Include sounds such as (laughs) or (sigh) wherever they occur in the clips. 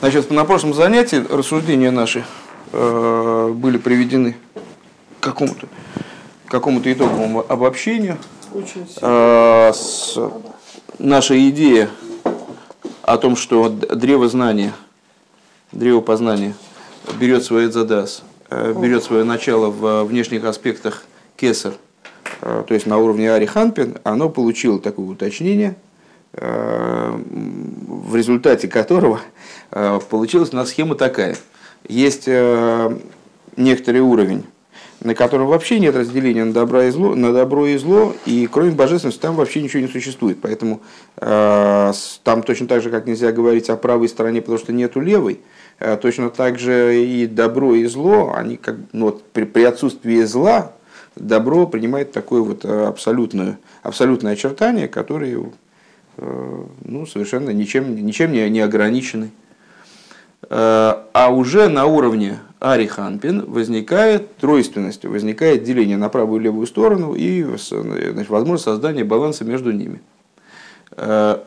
Значит, на прошлом занятии рассуждения наши э, были приведены к какому-то какому-то итоговому обобщению. Э, с наша идея о том, что древо знания, древо познания берет свой задас, э, берет свое начало в внешних аспектах кесар, э, то есть на уровне Ари Ханпин, оно получило такое уточнение, в результате которого Э, получилась у нас схема такая. Есть э, некоторый уровень, на котором вообще нет разделения на, добро и зло, на добро и зло, и кроме божественности там вообще ничего не существует. Поэтому э, там точно так же, как нельзя говорить о правой стороне, потому что нету левой, э, точно так же и добро и зло, они как, ну, вот, при, при отсутствии зла, добро принимает такое вот абсолютное, абсолютное очертание, которое э, ну, совершенно ничем, ничем не, не ограничены. Э, а уже на уровне ариханпин возникает тройственность, возникает деление на правую и левую сторону и значит, возможность создания баланса между ними. Э,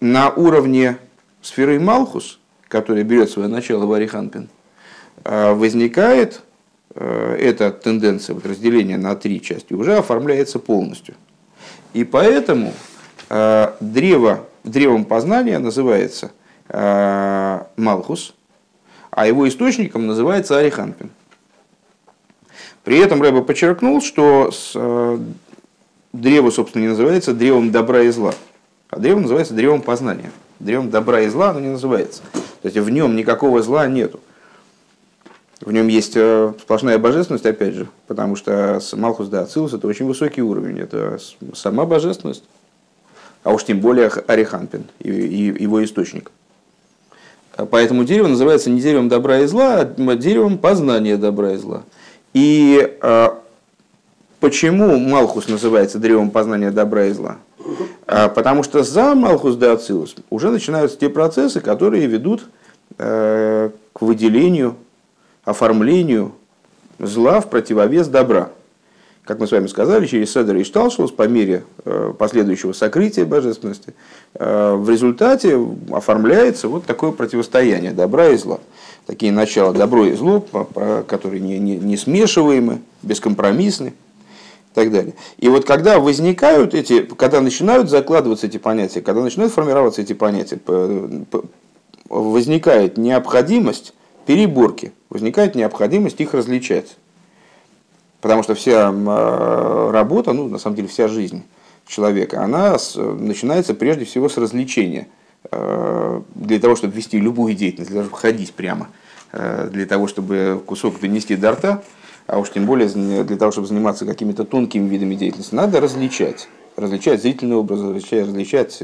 на уровне сферы Малхус, которая берет свое начало в ариханпин, э, возникает эта тенденция вот, разделения на три части, уже оформляется полностью. И поэтому древо, древом познания называется – Э, Малхус, а его источником называется Ариханпин. При этом Рэба подчеркнул, что с, э, древо, собственно, не называется древом добра и зла, а древо называется древом познания. Древом добра и зла оно не называется. То есть в нем никакого зла нету. В нем есть э, сплошная божественность, опять же, потому что Малхус да Ацилус это очень высокий уровень, это сама божественность, а уж тем более Ариханпин и, его источник. Поэтому дерево называется не деревом добра и зла, а деревом познания добра и зла. И а, почему Малхус называется древом познания добра и зла? А, потому что за Малхус де Ацилус уже начинаются те процессы, которые ведут а, к выделению, оформлению зла в противовес добра как мы с вами сказали, через Седер и Шталшус по мере э, последующего сокрытия божественности, э, в результате оформляется вот такое противостояние добра и зла. Такие начала добро и зло, которые не, не, не смешиваемы, бескомпромиссны и так далее. И вот когда возникают эти, когда начинают закладываться эти понятия, когда начинают формироваться эти понятия, возникает необходимость переборки, возникает необходимость их различать. Потому что вся а, работа, ну, на самом деле, вся жизнь человека, она начинается прежде всего с развлечения. А, для того, чтобы вести любую деятельность, чтобы ходить прямо, а, для того, чтобы кусок донести до рта, а уж тем более для того, чтобы заниматься какими-то тонкими видами деятельности, надо различать. Различать зрительный образ, различать, различать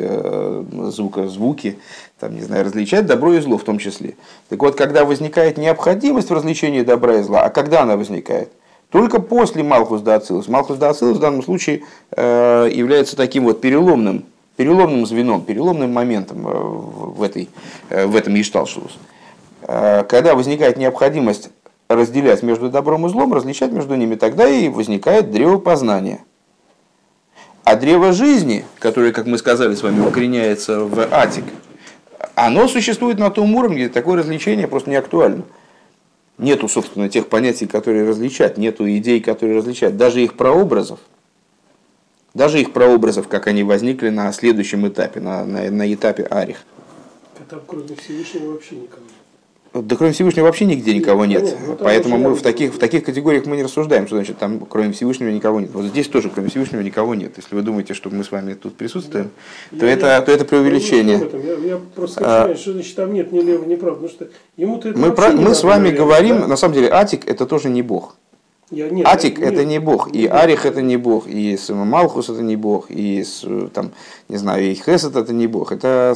звука, звуки, там, не знаю, различать добро и зло в том числе. Так вот, когда возникает необходимость в развлечении добра и зла, а когда она возникает – только после Малхус да Ацилус. Малхус да Ацилус в данном случае э, является таким вот переломным, переломным звеном, переломным моментом э, в, этой, э, в этом Ишталшус. Когда возникает необходимость разделять между добром и злом, различать между ними, тогда и возникает древо познания. А древо жизни, которое, как мы сказали с вами, укореняется в Атик, оно существует на том уровне, где такое развлечение просто не актуально нету, собственно, тех понятий, которые различать, нету идей, которые различать, даже их прообразов, даже их прообразов, как они возникли на следующем этапе, на, на, на этапе Арих. А там кроме Всевышнего вообще никого. Да кроме Всевышнего вообще нигде никого нет. нет. Ну, Поэтому мы в таких, в таких категориях мы не рассуждаем, что значит там кроме Всевышнего никого нет. Вот здесь тоже кроме Всевышнего никого нет. Если вы думаете, что мы с вами тут присутствуем, да. то, я, это, я, то это преувеличение. Я, я просто хочу а, что значит там нет ни лево, ни права. Потому что ему-то это мы про, мы с вами говорим, говорим, да? на самом деле, Атик это тоже не Бог. Я, нет, Атик нет, это не Бог, и нет, Арих это не Бог, и Малхус это не Бог, и там, не знаю, и Хесед это не Бог. Это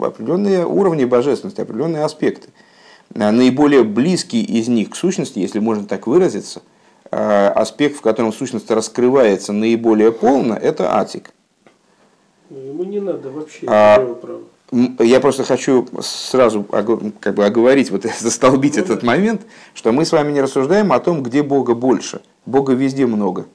определенные уровни божественности, определенные аспекты. Э, наиболее близкий из них к сущности, если можно так выразиться, э, аспект, в котором сущность раскрывается наиболее полно, это атик. Ему не надо вообще а, права. Я просто хочу сразу как бы оговорить, вот (laughs) застолбить ну, этот момент, что мы с вами не рассуждаем о том, где Бога больше. Бога везде много.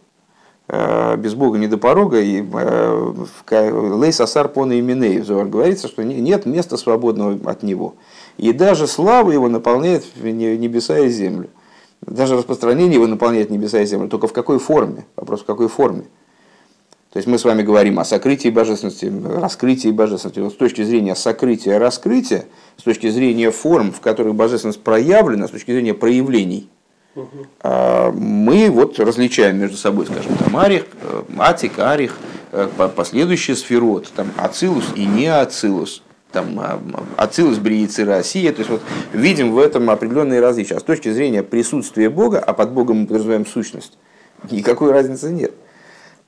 Э, без Бога не до порога. И в Лейс Асар Пона Именей говорится, что нет места свободного от Него. И даже слава его наполняет небеса и землю. Даже распространение его наполняет небеса и землю. Только в какой форме? Вопрос, в какой форме? То есть мы с вами говорим о сокрытии божественности, раскрытии божественности. Вот с точки зрения сокрытия, раскрытия, с точки зрения форм, в которых божественность проявлена, с точки зрения проявлений, а, мы вот различаем между собой, скажем, там арих, э, атик, арих, э, последующие сферот, там ацилус и не ацилус, там а, ацилус, бриицы, Россия, то есть вот видим в этом определенные различия. А с точки зрения присутствия Бога, а под Богом мы подразумеваем сущность, никакой разницы нет.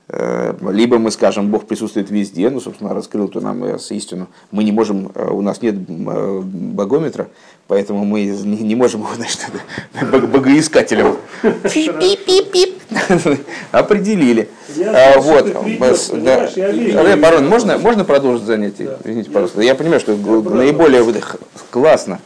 Э, либо мы скажем, Бог присутствует везде, ну, собственно, раскрыл то нам истину. Мы не можем, э, у нас нет э, богометра, поэтому мы не можем (laughs) его, значит, (laughs) богоискателем (laughs) определили. А, вот, Барон, можно, можно продолжить занятие? Извините, пожалуйста. Я понимаю, что наиболее классно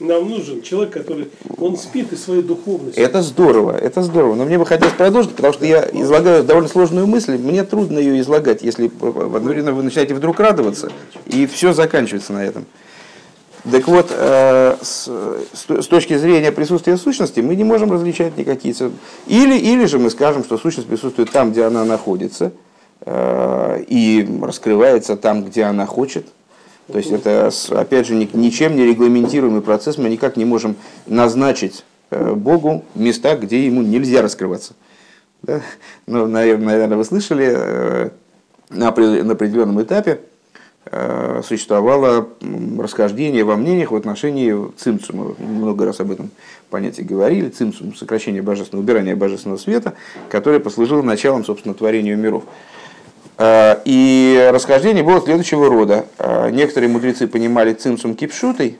нам нужен человек, который, он спит из своей духовности. Это здорово, это здорово. Но мне бы хотелось продолжить, потому что я излагаю довольно сложную мысль. Мне трудно ее излагать, если в одно время вы начинаете вдруг радоваться, и все заканчивается на этом. Так вот, э, с точки зрения присутствия сущности мы не можем различать никакие... Или, или же мы скажем, что сущность присутствует там, где она находится, э, и раскрывается там, где она хочет – то есть это, опять же, ничем не регламентируемый процесс, мы никак не можем назначить э, Богу места, где ему нельзя раскрываться. Да? Ну, наверное, вы слышали, на определенном этапе существовало расхождение во мнениях в отношении цимцума. Много раз об этом понятии говорили. Цимцум – сокращение божественного, убирание божественного света, которое послужило началом, собственно, творению миров. Э, и расхождение было следующего рода. Э, некоторые мудрецы понимали цимсум кипшутой,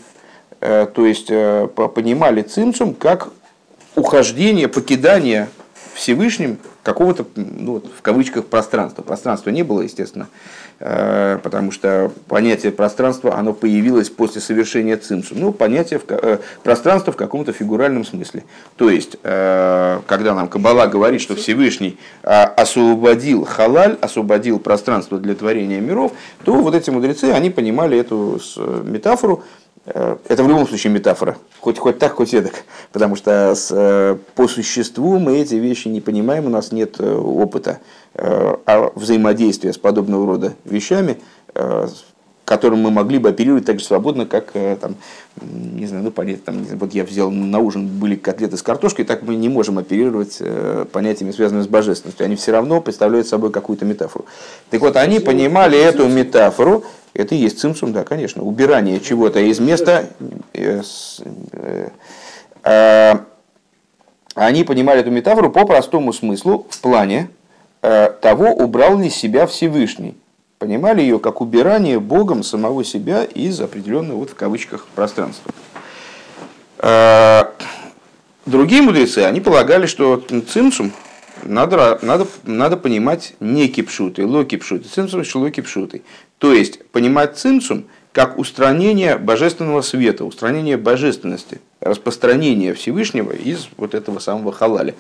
э, то есть понимали цимсум как ухождение, покидание Всевышним какого-то, ну, в кавычках, пространства. Пространства не было, естественно, э, потому что понятие пространства, оно появилось после совершения цимсу. Ну, понятие в, э, пространства в каком-то фигуральном смысле. То есть, э, когда нам Каббала говорит, что Всевышний освободил халаль, освободил пространство для творения миров, то вот эти мудрецы, они понимали эту метафору это в любом случае метафора, хоть, хоть так, хоть эдак, потому что с, э, по существу мы эти вещи не понимаем, у нас нет э, опыта а взаимодействия с подобного рода вещами, которым мы могли бы оперировать так же свободно, как, там, не знаю, ну, понять, там, вот я взял на ужин были котлеты с картошкой, так мы не можем оперировать понятиями, связанными с божественностью. Они все равно представляют собой какую-то метафору. Так вот, они понимали эту метафору, это и есть цимсум, да, конечно. Убирание чего-то из места. Э, э, а, они понимали эту метафору по простому смыслу в плане э, того, убрал ли себя Всевышний. Понимали ее как убирание Богом самого себя из определенного, вот в кавычках, пространства. Другие мудрецы, они полагали, что цимсум надо, надо, надо понимать не кипшуты, ло кипшуты, цимсум, ло кипшуты. То есть понимать цимсум как устранение божественного света, устранение божественности, распространение Всевышнего из вот этого самого халаля.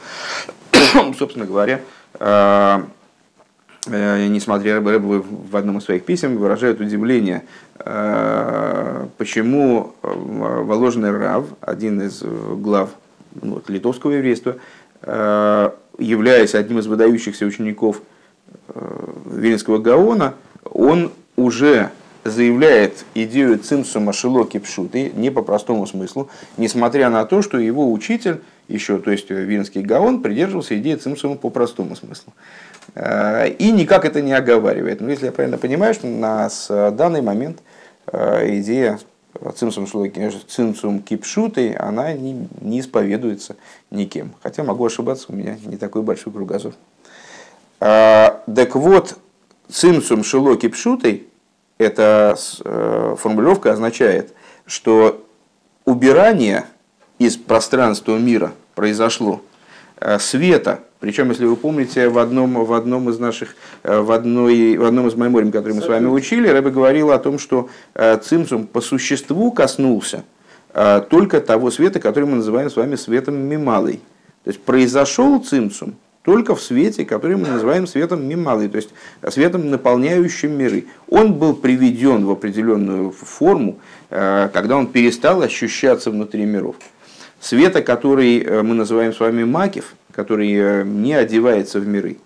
(coughs) Собственно говоря, э, несмотря Рэбы в одном из своих писем выражают удивление, э, почему Воложенный Рав, один из глав ну, вот, литовского еврейства, являясь одним из выдающихся учеников Вильнского Гаона, он уже заявляет идею цимсума шилоки пшуты не по простому смыслу, несмотря на то, что его учитель, еще, то есть Винский Гаон, придерживался идеи цимсума по простому смыслу. Э, и никак это не оговаривает. Но если я правильно понимаю, что на данный момент э, идея цимсум, цимсум кипшуты, она не, не исповедуется никем. Хотя могу ошибаться, у меня не такой большой кругозор. Э, так вот, цимсум шилоки пшутой, эта э, формулировка означает, что убирание из пространства мира произошло э, света, причем, если вы помните, в одном, в одном из наших, э, в, одной, в одном из меморием, который мы с вами учили, Рэбе говорил о том, что цимсум по существу коснулся только того света, который мы называем с вами светом мималой. То есть произошел цимсум только в свете, который мы называем светом мималы, то есть светом, наполняющим миры. Он был приведен в определенную форму, когда он перестал ощущаться внутри миров. Света, который мы называем с вами макив, который не одевается в миры.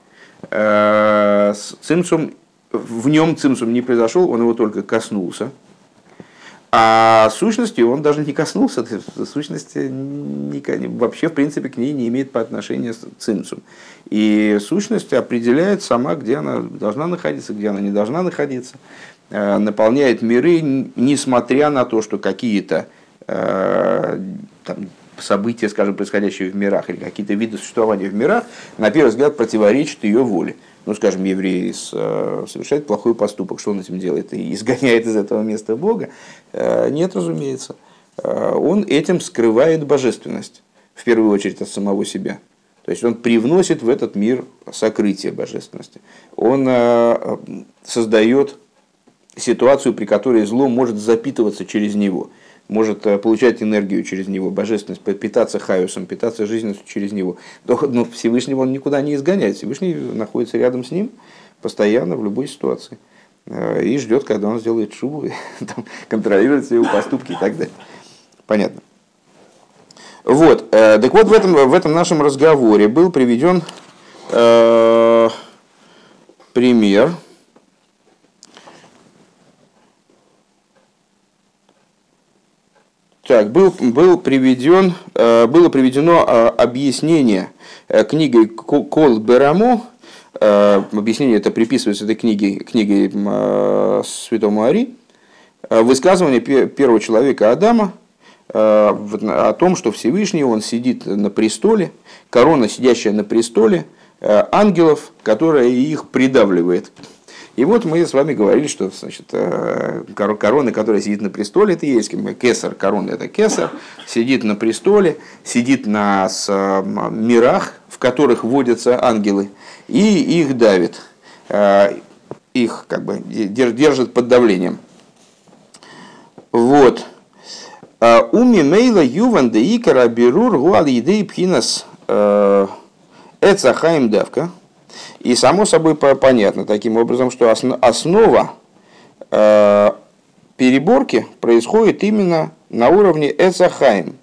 Цимсум, в нем цимсум не произошел, он его только коснулся – а сущности он даже не коснулся, сущности не, вообще, в принципе, к ней не имеет по отношению с цинцум. И сущность определяет сама, где она должна находиться, где она не должна находиться, э, наполняет миры, несмотря на то, что какие-то э, события, скажем, происходящие в мирах, или какие-то виды существования в мирах, на первый взгляд противоречат ее воле ну, скажем, еврей э, совершает плохой поступок, что он этим делает? И изгоняет из этого места Бога? Э, нет, разумеется. Э, он этим скрывает божественность, в первую очередь от самого себя. То есть он привносит в этот мир сокрытие божественности. Он создает ситуацию, при которой зло может запитываться через него – может э, получать энергию через него, божественность, питаться хаосом, питаться жизненностью через него. Но ну, Всевышнего он никуда не изгоняет. Всевышний находится рядом с ним постоянно, в любой ситуации. Э, и ждет, когда он сделает шубу, (laughs) там, контролирует его поступки и так далее. Понятно. Вот, э, так вот в этом, в этом нашем разговоре был приведен э, пример, Так, был, был приведен, э, было приведено э, объяснение э, книгой Кол Берамо, объяснение это приписывается этой книге, книге Святому Ари, высказывание первого человека Адама о том, что Всевышний, он сидит на престоле, корона, сидящая на престоле, ангелов, которая их придавливает. И вот мы с вами говорили, что значит, э, корона, которая сидит на престоле, это есть кесар, корона это кесар, сидит на престоле, сидит на мирах, в которых водятся ангелы, и их давит, э, их как бы держит под давлением. Вот. Э, Уми мейла юван де икара берур гуал едей пхинас эцахаим давка – и само собой понятно таким образом, что основа э, переборки происходит именно на уровне Эцахаим,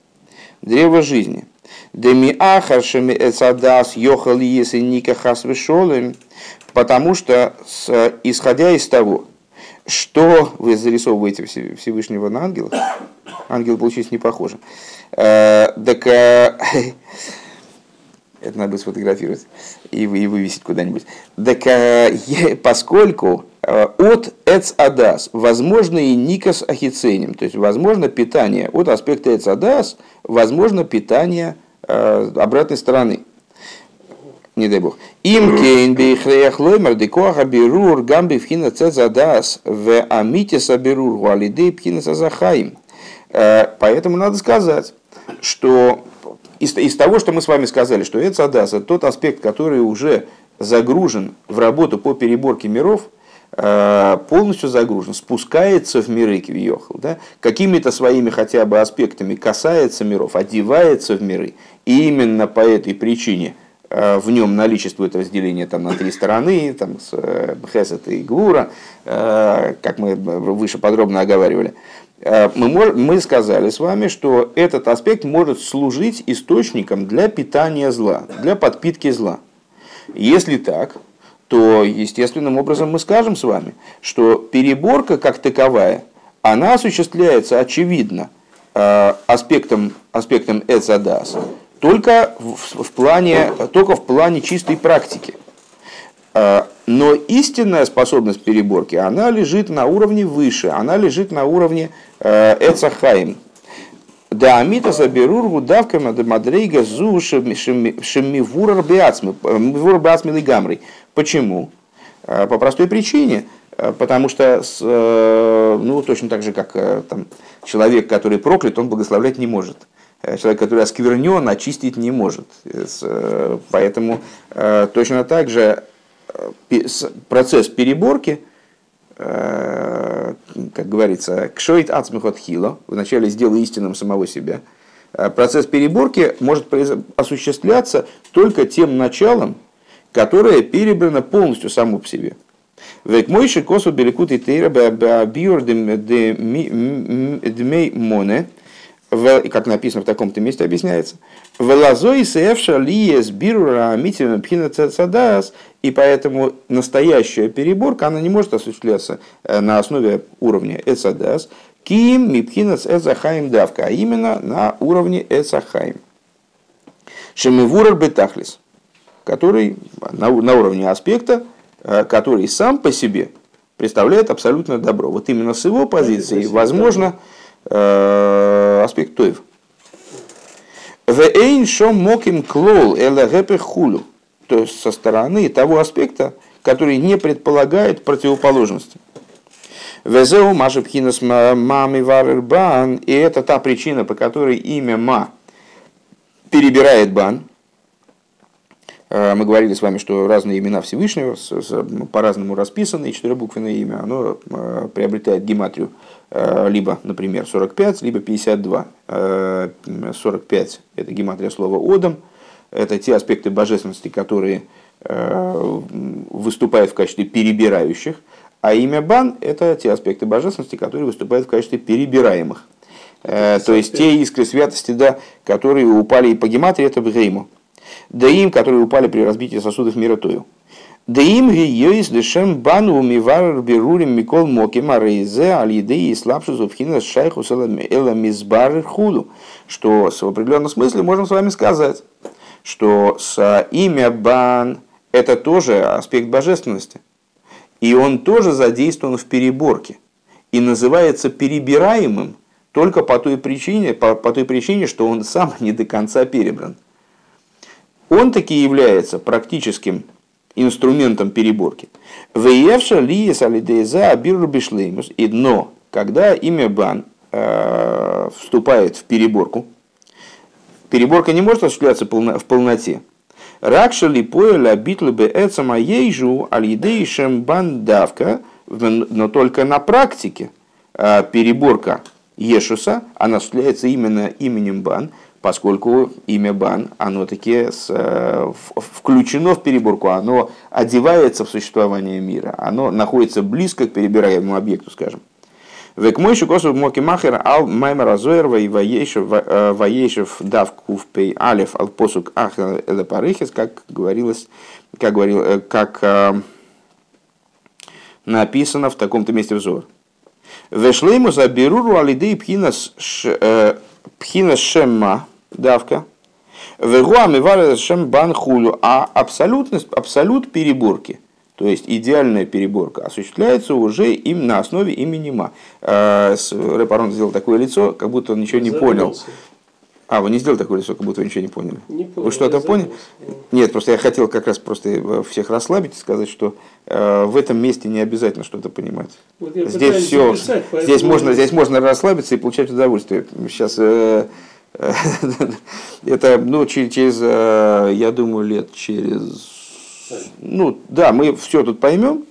древа жизни. Деми ахаршами эцадас йохали если вышолым, потому что исходя из того, что вы зарисовываете Всевышнего на ангелов, ангелы получились не похожи, э, так э, (laughs) это надо будет сфотографировать и, и вывесить куда-нибудь. Так э, поскольку э, от Эц Адас возможно и Никас Ахиценим, то есть возможно питание от аспекта Эц Адас, возможно питание э, обратной стороны. Не дай бог. Им кейн бейхреях лоймер декоаха бирур гамби вхина цезадас в амите сабирур гуалидей пхина сазахаим. Э, поэтому надо сказать, что из, из того, что мы с вами сказали, что Эцадас – это тот аспект, который уже загружен в работу по переборке миров, э, полностью загружен, спускается в миры Кивьехал, да, какими-то своими хотя бы аспектами касается миров, одевается в миры. И именно по этой причине э, в нем наличествует разделение там, на три стороны, там, с э, Хесет и Гвура, как мы выше подробно оговаривали. Э, мы, мы сказали с вами, что этот аспект может служить источником для питания зла, для подпитки зла. Если так, то естественным образом мы скажем с вами, что переборка как таковая, она осуществляется очевидно э, аспектом, аспектом эцадас, только в, в, плане, только в плане чистой практики. Э, но истинная способность переборки, она лежит на уровне выше, она лежит на уровне э, Эцахаим. Да амита заберургу давками да мадрейга зу шемивурар биацми лигамрой. Почему? Э, по простой причине. Потому что, ну, точно так же, как там, человек, который проклят, он благословлять не может человек, который осквернен, очистить не может. Поэтому точно так же процесс переборки, э, как говорится, кшоит ацмихот хило, вначале сделай истинным самого себя, процесс переборки может осуществляться только тем началом, которое перебрано полностью само по себе. Век мойши косу беликут и тейра биор дмей моне, как написано в таком-то месте, объясняется. Велазой севша лиес бирура митина пхина цадас, и поэтому настоящая переборка, она не может осуществляться э, на основе уровня эцадас, ким мипхинас эцахаим давка, а именно на уровне эцахаим. Шемивурар бетахлис, который на, на уровне аспекта, э, который сам по себе представляет абсолютное добро. Вот именно с его позиции возможно э, аспект Тоев. Вейн шо моким клол элагепе хулю. То есть со стороны того аспекта, который не предполагает противоположности. Везеу Маша Пхинас Мами Варербан. И это та причина, по которой имя Ма перебирает бан. Э, мы говорили с вами, что разные имена Всевышнего по-разному расписаны, и четырехбуквенное имя, оно э, приобретает гематрию э, либо, например, 45, либо 52. 45 – это гематрия слова «одам», это те аспекты божественности, которые выступают в качестве перебирающих, а имя Бан – это те аспекты божественности, которые выступают в качестве перебираемых. То есть те искры святости, да, которые упали и по гематрии, это Бгейму. Да им, которые упали при разбитии сосудов мира Тою. Да им гиёис дешем бану умивар берурим микол моким арейзе аль-едеи слабши зубхина шайху эла мизбар худу. Что в определенном смысле можем с вами сказать, что с имя бан это тоже аспект божественности. И он тоже задействован в переборке. И называется перебираемым только по той причине, по, по той причине, что он сам (laughs) не до конца перебран он таки является практическим инструментом переборки. Веевша ли салидеза абиру бишлеймус. И но, когда имя бан э, вступает в переборку, переборка не может осуществляться в полноте. Ракша ли поэля битлы бы эцама ейжу алидейшем бан давка, но только на практике э, переборка Ешуса, она осуществляется именно именем бан, поскольку имя Бан, оно таки с, э, включено в переборку, оно одевается в существование мира, оно находится близко к перебираемому объекту, скажем. Век мой шукосу моки махер ал маймер азоер и воешев э, дав куфпей алев ал посук ах это парыхис, как говорилось, как говорил, э, как написано в таком-то месте взор. Вешлейму заберуру алидей пхинас пхинас шемма давка. Вегуами варшем банхулю. А абсолютность, абсолют переборки, то есть идеальная переборка, осуществляется уже им на основе имени Ма. Э, Репарон сделал такое лицо, как будто он ничего не понял. А, вы не сделали такое лицо, как будто вы ничего не поняли. Не понял, вы что-то поняли? Нет, просто я хотел как раз просто всех расслабить и сказать, что э, в этом месте не обязательно что-то понимать. Вот здесь все, записать, здесь можно, здесь можно расслабиться и получать удовольствие. Сейчас э, (laughs) Это, ну, через, э, я думаю, лет через... Ну, да, мы все тут поймем.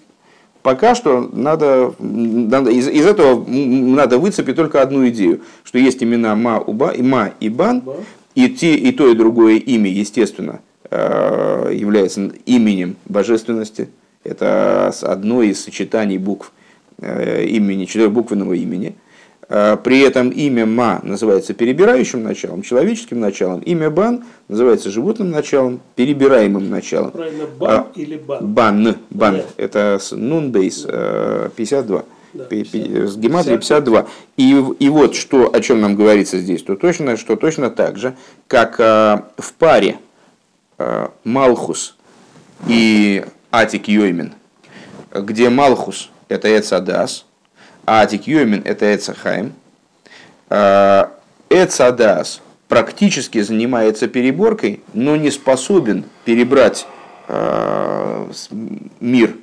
Пока что надо, надо из, из этого надо выцепить только одну идею, что есть имена Ма, Уба, и Ма и Бан, и, те, и то, и другое имя, естественно, э, является именем божественности. Это одно из сочетаний букв э, имени, четырехбуквенного имени – при этом имя Ма называется перебирающим началом, человеческим началом. Имя Бан называется животным началом, перебираемым началом. Правильно, Бан а, или Бан? Бан. Бан. Да. Это Нунбейс 52. Да, 52. С гематрией 52. И, и вот что, о чем нам говорится здесь, то точно, что точно так же, как а, в паре а, Малхус и Атик Йоймин, где Малхус это Эцадас, а Атикьюмин – это Эцахайм. А, Эцадас практически занимается переборкой, но не способен перебрать а, мир,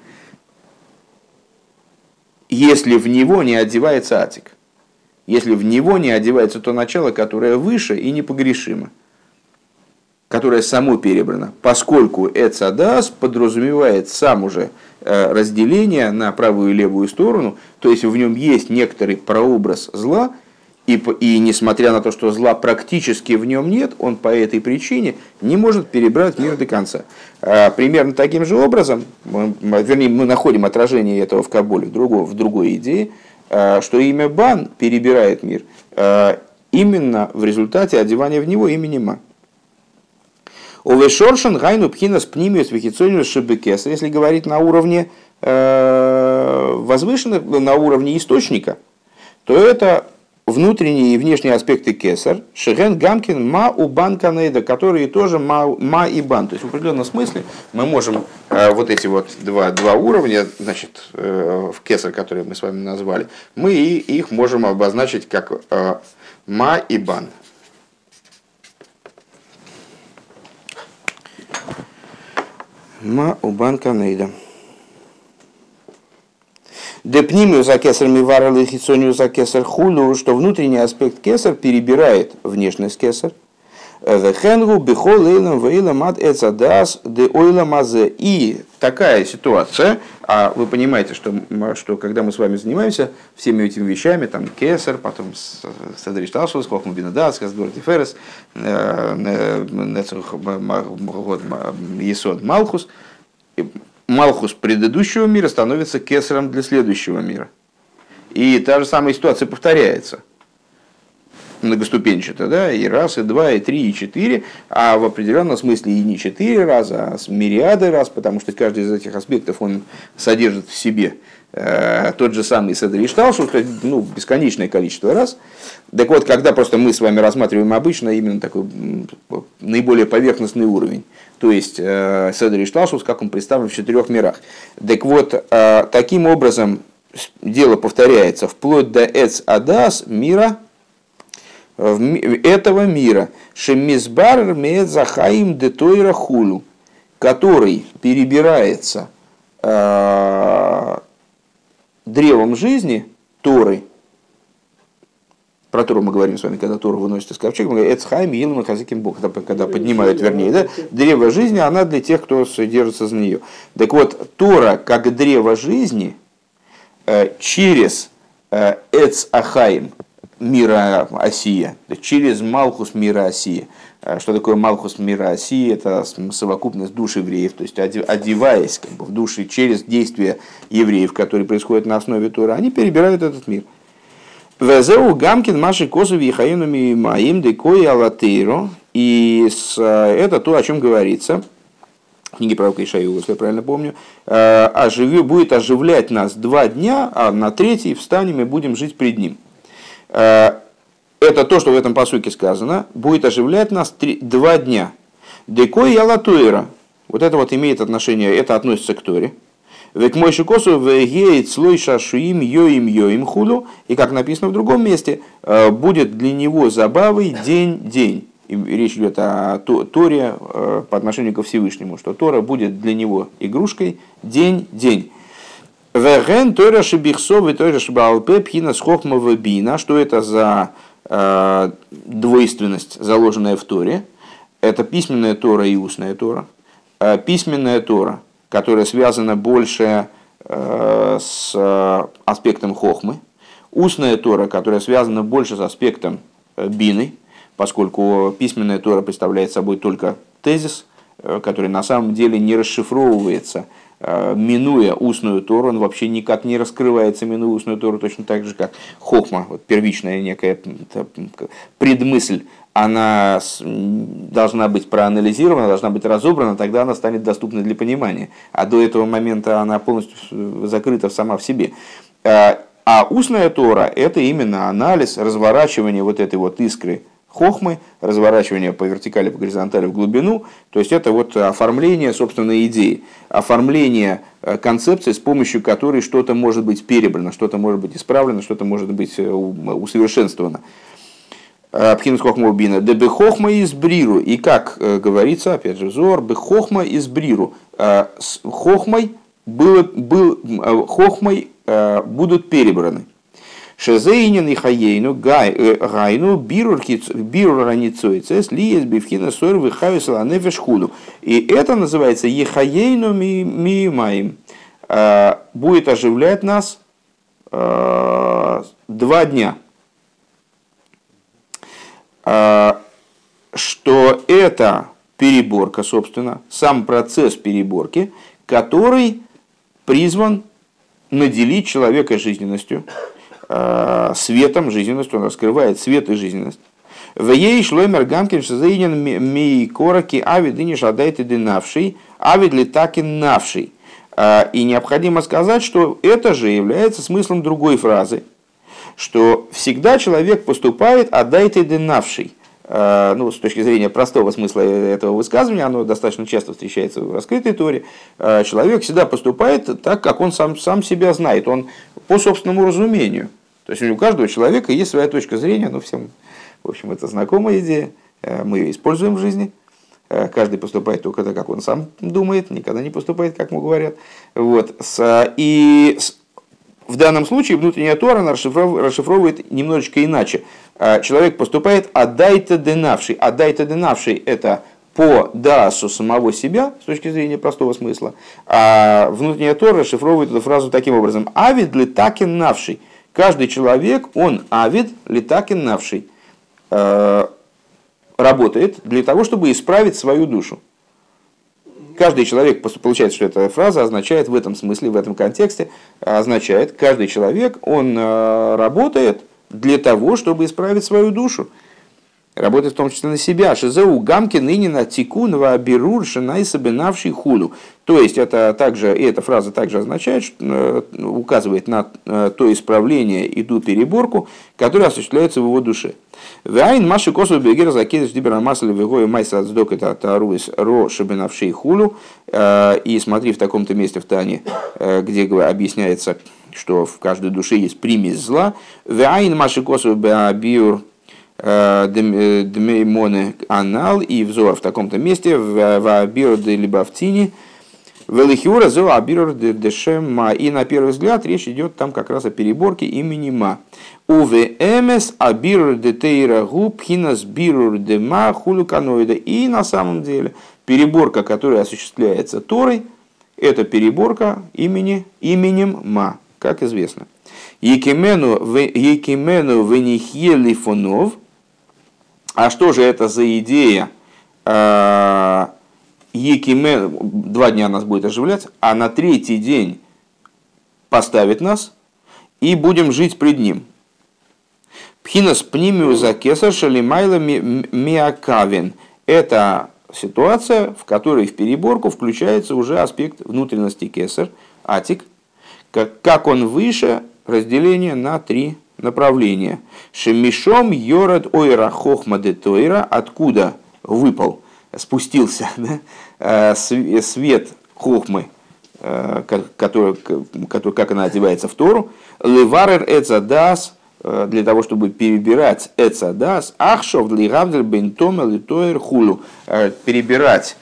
если в него не одевается Атик. Если в него не одевается то начало, которое выше и непогрешимо которое само перебрано, поскольку Эцадас подразумевает сам уже э, разделение на правую и левую сторону, то есть в нем есть некоторый прообраз зла, И, и несмотря на то, что зла практически в нем нет, он по этой причине не может перебрать мир до конца. А, примерно таким же образом, мы, вернее, мы находим отражение этого в Кабуле, в другой, в другой идее, а, что имя Бан перебирает мир а, именно в результате одевания в него имени Ма. Овешоршен гайну пхинас пнимиус вихицониус шибекеса, если говорить на уровне э, возвышенных, на уровне источника, то это внутренние и внешние аспекты кесар, шеген гамкин ма у бан канейда, которые тоже ма, ма и бан. То есть в определенном смысле мы можем э, вот эти вот два, два уровня, значит, э, в кесар, которые мы с вами назвали, мы их можем обозначить как ма и бан. Ма у бан канейда. Депнимию за кесар мивара лихицонию за кесар хулу, что внутренний аспект кесар перебирает внешность кесар. Вехенгу бихол эйлам вейлам ад эцадас де ойла мазе. И такая ситуация, а вы понимаете, что, что когда мы с вами занимаемся всеми этими вещами, там кесар, потом Седриш Талшус, Хохма Бинадас, Каздор Тиферес, Нецух Есод Малхус, Малхус предыдущего мира становится кесаром для следующего мира. И та же самая ситуация повторяется многоступенчато, да, и раз, и два, и три, и четыре, а в определенном смысле и не четыре раза, а с мириады раз, потому что каждый из этих аспектов он содержит в себе э, тот же самый Седр и Шталшу, ну, бесконечное количество раз. Так вот, когда просто мы с вами рассматриваем обычно именно такой наиболее поверхностный уровень, то есть э, Седр и Шталшус, как он представлен в четырех мирах. Так вот, э, таким образом дело повторяется вплоть до Эц Адас мира, этого мира, Шемизбар Мезахаим Детойра Хулю, который перебирается э, древом жизни Торы, про Тору мы говорим с вами, когда Тору выносит из ковчега, мы говорим, Эцхайм, Елма, Хазиким Бог, когда, когда поднимают, вернее, да, древо жизни, она для тех, кто держится за нее. Так вот, Тора, как древо жизни, э, через э, Эц Ахаим, мира Осия, через Малхус мира Осия. Э, что такое Малхус мира Осия? Это совокупность душ евреев, то есть одеваясь как бы, в души через действия евреев, которые происходят на основе Тора, они перебирают этот мир – Везеу Гамкин Маши Косу Вихаинами Маим Декои Алатейро. И э, это то, о чем говорится в книге пророка Ишаю, если я правильно помню, э, оживи, будет оживлять нас два дня, а на третий встанем и будем жить пред ним. Э, это то, что в этом посуке сказано, будет оживлять нас три, два дня. Декой и Алатуэра. Вот это вот имеет отношение, это относится к Торе. Век мой шикосу вегеет слой шашуим йоим йоим хулу. И как написано в другом месте, э, будет для него забавой день-день. И речь идет о Торе э, по отношению ко Всевышнему, что Тора будет для него игрушкой день-день. Веген Тора Шибихсов и Тора Шибалпе Пхина Схохмова Бина. Что это за э, двойственность, заложенная в Торе? Это письменная Тора и устная Тора. Э, письменная Тора – которая связана больше э, с аспектом хохмы, устная Тора, которая связана больше с аспектом э, бины, поскольку письменная Тора представляет собой только тезис, э, который на самом деле не расшифровывается, минуя устную Тору, он вообще никак не раскрывается, минуя устную Тору, точно так же, как хохма, вот первичная некая предмысль она должна быть проанализирована, должна быть разобрана, тогда она станет доступной для понимания. А до этого момента она полностью закрыта сама в себе. А, а устная Тора – это именно анализ, разворачивание вот этой вот искры хохмы, разворачивание по вертикали, по горизонтали в глубину. То есть это вот оформление собственной идеи, оформление э, концепции, с помощью которой что-то может быть перебрано, что-то может быть исправлено, что-то может быть э, усовершенствовано. Пхинус хохма убина. Да бехохма из бриру. И как э, говорится, опять же, зор, бехохма из бриру. Э, с хохмой, было, был, э, хохмой будут перебраны. Шезейнин и хаейну гайну бирур раницуицес лиес бифхина сор вихавис ланефеш худу. И это называется ехаейну миимаем. Будет оживлять нас два дня что это переборка, собственно, сам процесс переборки, который призван наделить человека жизненностью, светом, жизненностью, он раскрывает свет и жизненность. В ей шлоймер гамкин шазейнин ми короки авид и шадайте динавший, авид ли так и навший. И необходимо сказать, что это же является смыслом другой фразы, что всегда человек поступает «отдай ты динавший». Ну, с точки зрения простого смысла этого высказывания, оно достаточно часто встречается в раскрытой торе, человек всегда поступает так, как он сам, сам себя знает, он по собственному разумению. То есть у каждого человека есть своя точка зрения, ну, всем в общем, это знакомая идея, э, мы ее используем в жизни. Э, каждый поступает только так, как он сам думает, никогда не поступает, как ему говорят. Вот. И в данном случае внутренняя Тора расшифровывает немножечко иначе. Э, человек поступает «отдай-то денавший». «Отдай-то денавший» – это по дасу самого себя, с точки зрения простого смысла, а внутренняя Тора расшифровывает эту фразу таким образом. «Авид летакин навший». Каждый человек, он авид летакин навший. Э, работает для того, чтобы исправить свою душу. Каждый человек, получается, что эта фраза означает в этом смысле, в этом контексте, означает, каждый человек, он э, работает для того, чтобы исправить свою душу. Работает в том числе на себя. Шизеу гамки ныне на тикунова бирур шинай сабинавший хулю. То есть, это также, и эта фраза также означает, что, э, указывает на то исправление и ту переборку, которая осуществляется в его душе. Вайн маши косу бегер закидыш дибера масали вегой майса отсдок это таруис ро шибенавшей хулю. Э, и смотри в таком-то месте в Тане, э, где объясняется, что в каждой душе есть примесь зла. Вайн маши косу беабиур э, дмеймоны анал и взор в таком-то месте в абиур де либавтини. Велихиура зо абирур дешем ма. И на первый взгляд речь идет там как раз о переборке имени ма. Уве эмес абирур де тейра губ хинас бирур ма хулюканоида. И на самом деле переборка, которая осуществляется Торой, это переборка имени, именем ма, как известно. Екимену венихье фонов. А что же это за идея? А, Екимен, два дня нас будет оживлять, а на третий день поставит нас, и будем жить пред ним. Пхинас за кесар шалимайла миакавин. Это ситуация, в которой в переборку включается уже аспект внутренности кесар, атик, как он выше разделение на три направления. Шемишом йорад ойра хохма де тойра, откуда выпал, спустился (laughs) да? Э, свет хохмы, э, который, как она одевается в Тору, леварер эцадас, э, для того, чтобы перебирать эцадас, ахшов для гавдель бентома литоер хулу, перебирать,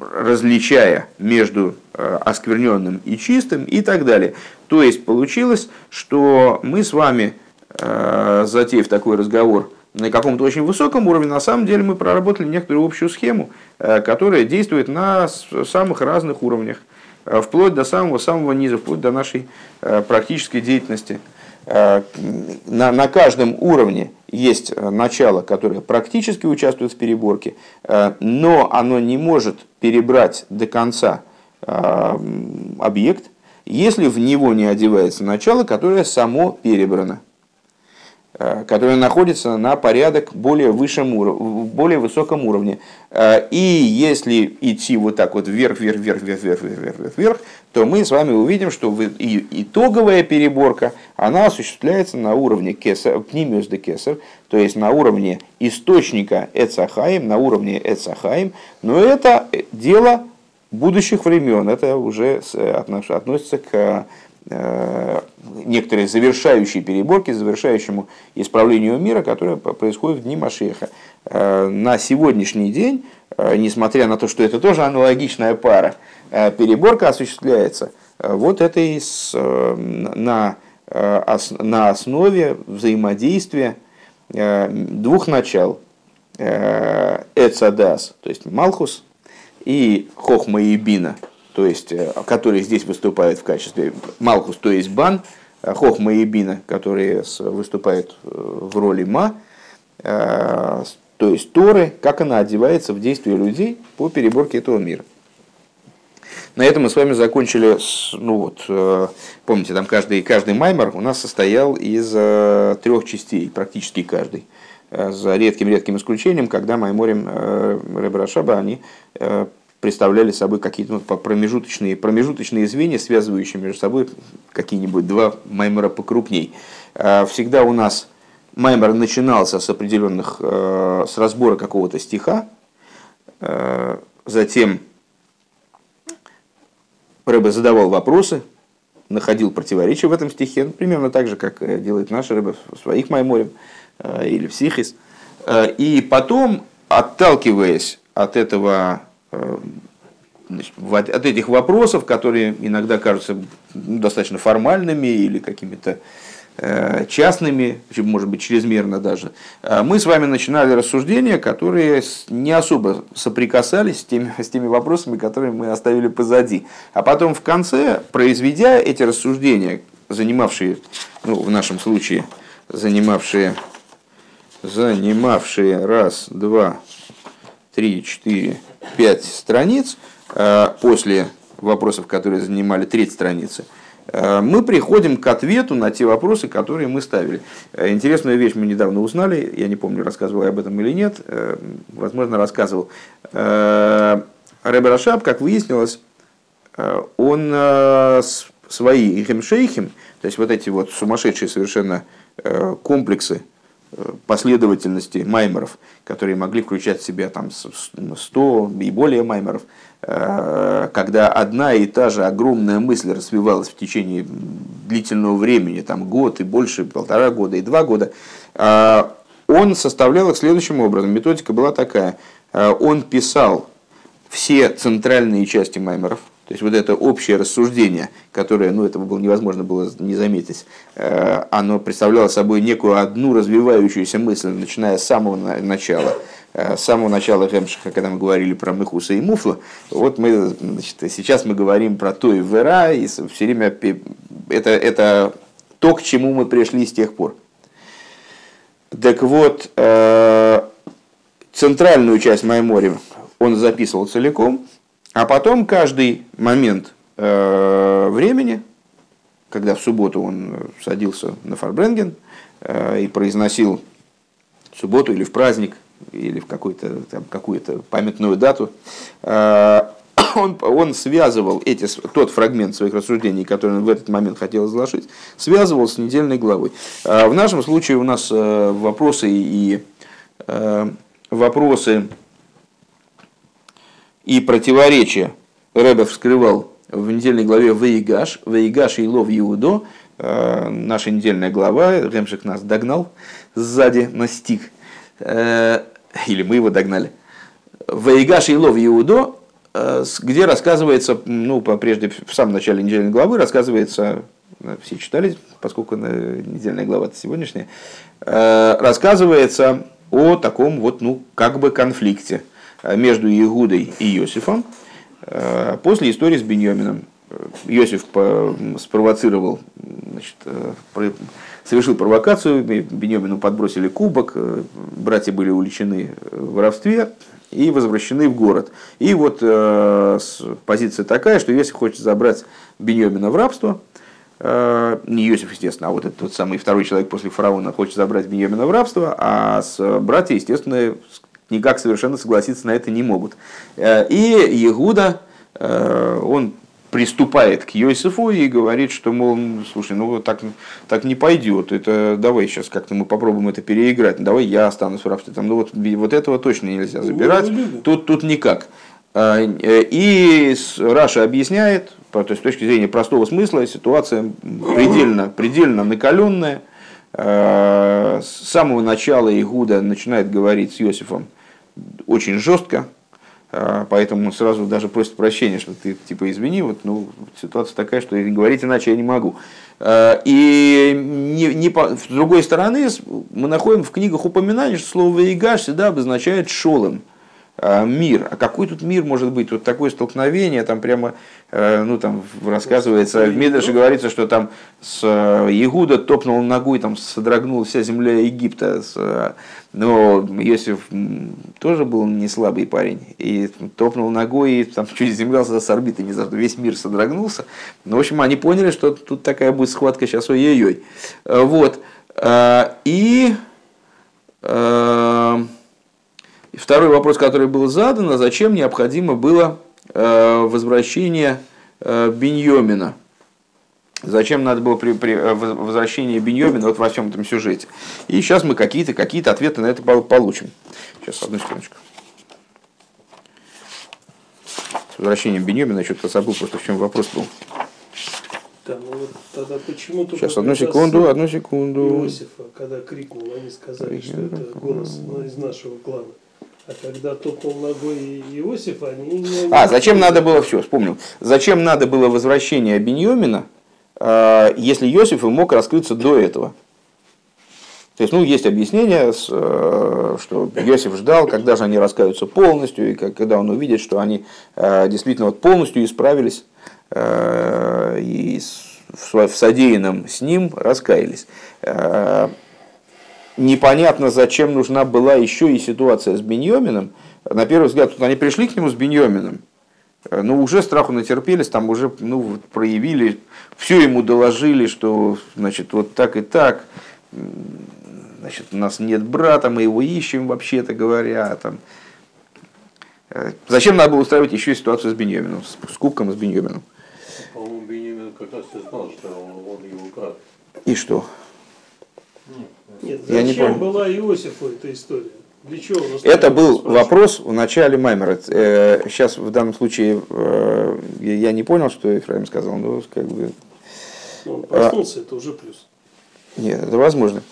различая между оскверненным и чистым и так далее. То есть получилось, что мы с вами, затеяв такой разговор на каком-то очень высоком уровне, на самом деле мы проработали некоторую общую схему, э, которая действует на самых разных уровнях, э, вплоть до самого-самого низа, вплоть до нашей э, практической деятельности. На, на каждом уровне есть начало, которое практически участвует в переборке, но оно не может перебрать до конца объект, если в него не одевается начало, которое само перебрано. Э, которая находится на порядок более, высшем уровне, более высоком уровне. Э, и если идти вот так вот вверх, вверх, вверх, вверх, вверх, вверх, вверх, вверх, вверх то мы с вами увидим, что итоговая переборка, она осуществляется на уровне кесар, пнимиус де кесар, то есть на уровне источника Эцахаим, на уровне Эцахаим, но это дело будущих времен, это уже относится к Э, некоторые завершающие переборки, завершающему исправлению мира, которое происходит в дни Машеха. Э, на сегодняшний день, э, несмотря на то, что это тоже аналогичная пара, переборка осуществляется вот этой на, на основе взаимодействия двух начал. Эцадас, то есть Малхус, и Хохма и Бина – то есть, э, которые здесь выступают в качестве Малхус, то есть Бан, э, Хохма и Бина, которые выступают э, в роли Ма, то есть Торы, как она одевается в действие людей по переборке этого мира. На этом мы с вами закончили, ну вот, помните, там каждый, каждый маймер у нас состоял из трех частей, практически каждый. За редким-редким исключением, когда майморим Ребрашаба, они представляли собой какие-то ну, промежуточные, промежуточные звенья, связывающие между собой какие-нибудь два маймера покрупней. Всегда у нас маймер начинался с определенных, э, с разбора какого-то стиха, э, затем Рэбе задавал вопросы, находил противоречия в этом стихе, ну, примерно так же, как э, делает наш Рэбе в своих майморем или в Сихис. И потом, отталкиваясь от этого значит, от этих вопросов, которые иногда кажутся ну, достаточно формальными или какими-то э, частными, может быть, чрезмерно даже, э, мы с вами начинали рассуждения, которые не особо соприкасались с теми, с теми вопросами, которые мы оставили позади. А потом в конце, произведя эти рассуждения, занимавшие, ну, в нашем случае, занимавшие, занимавшие раз, два, три, четыре, пять страниц, э, после вопросов, которые занимали треть страницы, э, мы приходим к ответу на те вопросы, которые мы ставили. Э, интересную вещь мы недавно узнали, я не помню, рассказывал я об этом или нет, возможно, рассказывал. Рэбе Рашаб, как выяснилось, он свои ихем-шейхем, то есть вот эти вот сумасшедшие совершенно комплексы последовательности маймеров, которые могли включать в себя там 100 и более маймеров, э, когда одна и та же огромная мысль развивалась в течение длительного времени, там год и больше, полтора года и два года, э, он составлял их следующим образом. Методика была такая. Э, он писал все центральные части маймеров – то есть вот это общее рассуждение, которое, ну, этого было невозможно было не заметить, э, оно представляло собой некую одну развивающуюся мысль, начиная с самого начала, э, с самого начала Хемшиха, когда мы говорили про Мехуса и Муфла, вот мы, значит, сейчас мы говорим про то и Вера, и все время это, это то, к чему мы пришли с тех пор. Так вот, э, центральную часть Маймори он записывал целиком, а потом каждый момент э, времени, когда в субботу он садился на Фарбренген э, и произносил в субботу или в праздник, или в какую-то какую-то памятную дату, э, (coughs) он, он связывал эти, тот фрагмент своих рассуждений, который он в этот момент хотел изложить, связывал с недельной главой. В нашем случае у нас вопросы и вопросы и противоречия. Рэбе вскрывал в недельной главе Ваигаш, Ваигаш и Лов Иудо, э, наша недельная глава, Ремшик нас догнал сзади, настиг, э, или мы его догнали. Ваигаш и Лов Иудо, э, где рассказывается, ну, прежде, в самом начале недельной главы рассказывается, все читали, поскольку недельная глава сегодняшняя, рассказывается о таком вот, ну, как бы конфликте – между Иудой и Иосифом э, после истории с Беньямином. Иосиф спровоцировал, значит, э, совершил провокацию, Беньямину подбросили кубок, братья были увлечены в воровстве и возвращены в город. И вот позиция такая, что Иосиф хочет забрать Беньямина в рабство, не Иосиф, естественно, а вот этот тот самый второй человек после фараона хочет забрать Беньямина в рабство, а с братья, естественно, никак совершенно согласиться на это не могут. Э, и Игуда, э, он приступает к Йосифу и говорит, что, мол, слушай, ну так, так не пойдет, это давай сейчас как-то мы попробуем это переиграть, давай я останусь в рабстве, там, ну вот, вот этого точно нельзя забирать, тут, тут никак. Э, и Раша объясняет, то есть с точки зрения простого смысла, ситуация предельно, предельно накаленная, с самого начала Игуда начинает говорить с Иосифом очень жестко, а, поэтому сразу даже просит прощения, что ты типа извини, вот ну ситуация такая, что говорить иначе я не могу. А, и не, не по, с другой стороны мы находим в книгах упоминание, что слово «ваигаш» всегда обозначает «шолом». Э, мир. А какой тут мир может быть? Тут такое столкновение, там прямо, э, ну там рассказывается, в Мидрше говорится, что там с Егуда топнул ногой, там содрогнула вся земля Египта. Но Иосиф тоже был не слабый парень, и топнул ногой, и там чуть земля с орбиты, не знаю, весь мир содрогнулся. Ну, в общем, они поняли, что тут такая будет схватка сейчас ой-ой-ой. Вот. И и второй вопрос, который был задан, а зачем необходимо было э, возвращение э, Беньомина? Зачем надо было при, при э, возвращение Беньомина вот во всем этом сюжете? И сейчас мы какие-то какие ответы на это получим. Сейчас, одну секундочку. С возвращением Беньомина, я что-то забыл, просто в чем вопрос был. Да, ну вот тогда Сейчас, одну секунду, одну секунду. Иосифа, когда крикнул, они сказали, что это голос ну, из нашего клана. А когда топнул ногой Иосиф, они не... А, зачем надо было, все, вспомнил. Зачем надо было возвращение Беньомина, а, если Иосиф мог раскрыться до этого? То есть, ну, есть объяснение, э, что Иосиф ждал, когда же они раскаются полностью, и когда он увидит, что они э, действительно вот полностью исправились э, и в содеянном с ним раскаялись непонятно, зачем нужна была еще и ситуация с Беньомином. На первый взгляд, тут они пришли к нему с Беньомином, но ну, уже страху натерпелись, там уже ну, проявили, все ему доложили, что значит, вот так и так, значит, у нас нет брата, мы его ищем, вообще-то говоря. Там. Зачем надо было устраивать еще и ситуацию с Беньомином, с, кубком с Беньомином? По-моему, Беньомин как раз и знал, что он, он его брат. И что? Нет, зачем я не понял. была Иосифу эта история? Для чего Это был вопрос в начале Маймера. Сейчас в данном случае э, я не понял, что Ефраим сказал, но как бы... Ну, он проснулся, а, это уже плюс. Нет, это возможно.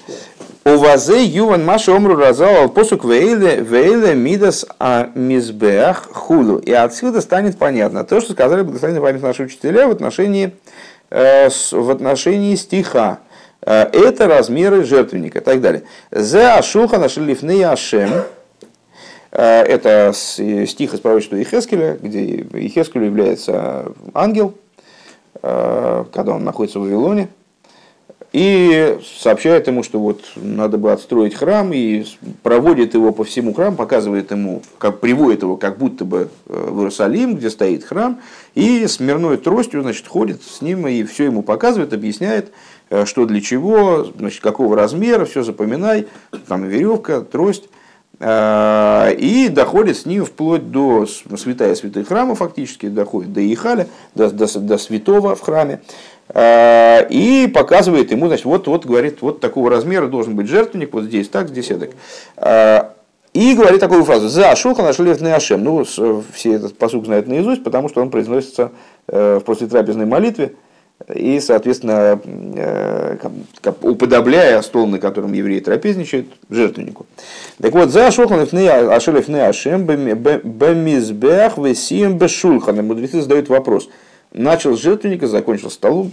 У вазе юван маша омру разал посук вейле вейле мидас а мизбеах худу. И отсюда станет понятно то, что сказали благословенные память наши учителя в отношении, э, в отношении стиха. Э, это размеры жертвенника и так далее. За ашуха нашли ашем. Э, это стих из пророчества Ихескеля, где Ихескелю является ангел, э, когда он находится в Вавилоне, и сообщает ему, что вот надо бы отстроить храм, и проводит его по всему храму, показывает ему, как приводит его как будто бы в Иерусалим, где стоит храм, и с мирной тростью значит, ходит с ним и все ему показывает, объясняет, что для чего, значит, какого размера, все запоминай, там веревка, трость. Э, и доходит с ним вплоть до святая святых храма фактически, доходит до Ихаля, до, до, до святого в храме. Э, и показывает ему, значит, вот, вот, говорит, вот такого размера должен быть жертвенник, вот здесь так, здесь эдак. И говорит такую фразу «За шуха нашли Ашем». Ну, все этот посук знают наизусть, потому что он произносится в послетрапезной молитве, и, соответственно, э, уподобляя стол, на котором евреи трапезничают, жертвеннику. Так вот, за ашелев не ашем бемизбех весием бешульхан. Мудрецы задают вопрос. Начал жертвенника, закончил столом.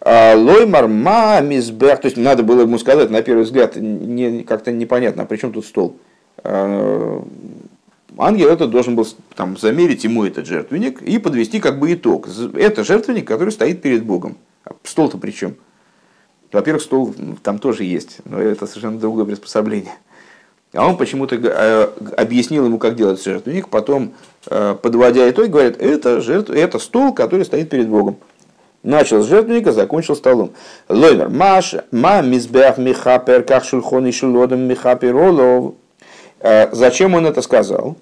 А, лоймар ма мизбех. То есть, надо было ему сказать, на первый взгляд, не, как-то непонятно, а при чем тут стол? Ангел этот должен был там, замерить ему этот жертвенник и подвести как бы итог. Это жертвенник, который стоит перед Богом. А стол-то при чем? Во-первых, стол там тоже есть, но это совершенно другое приспособление. А он почему-то э, объяснил ему, как делать жертвенник, потом, э, подводя итог, говорит, это, жертв... это стол, который стоит перед Богом. Начал с жертвенника, закончил столом. Лоймер, маш, ма мизбех михапер, как шульхон и шулодом михапер. Э, зачем он это сказал?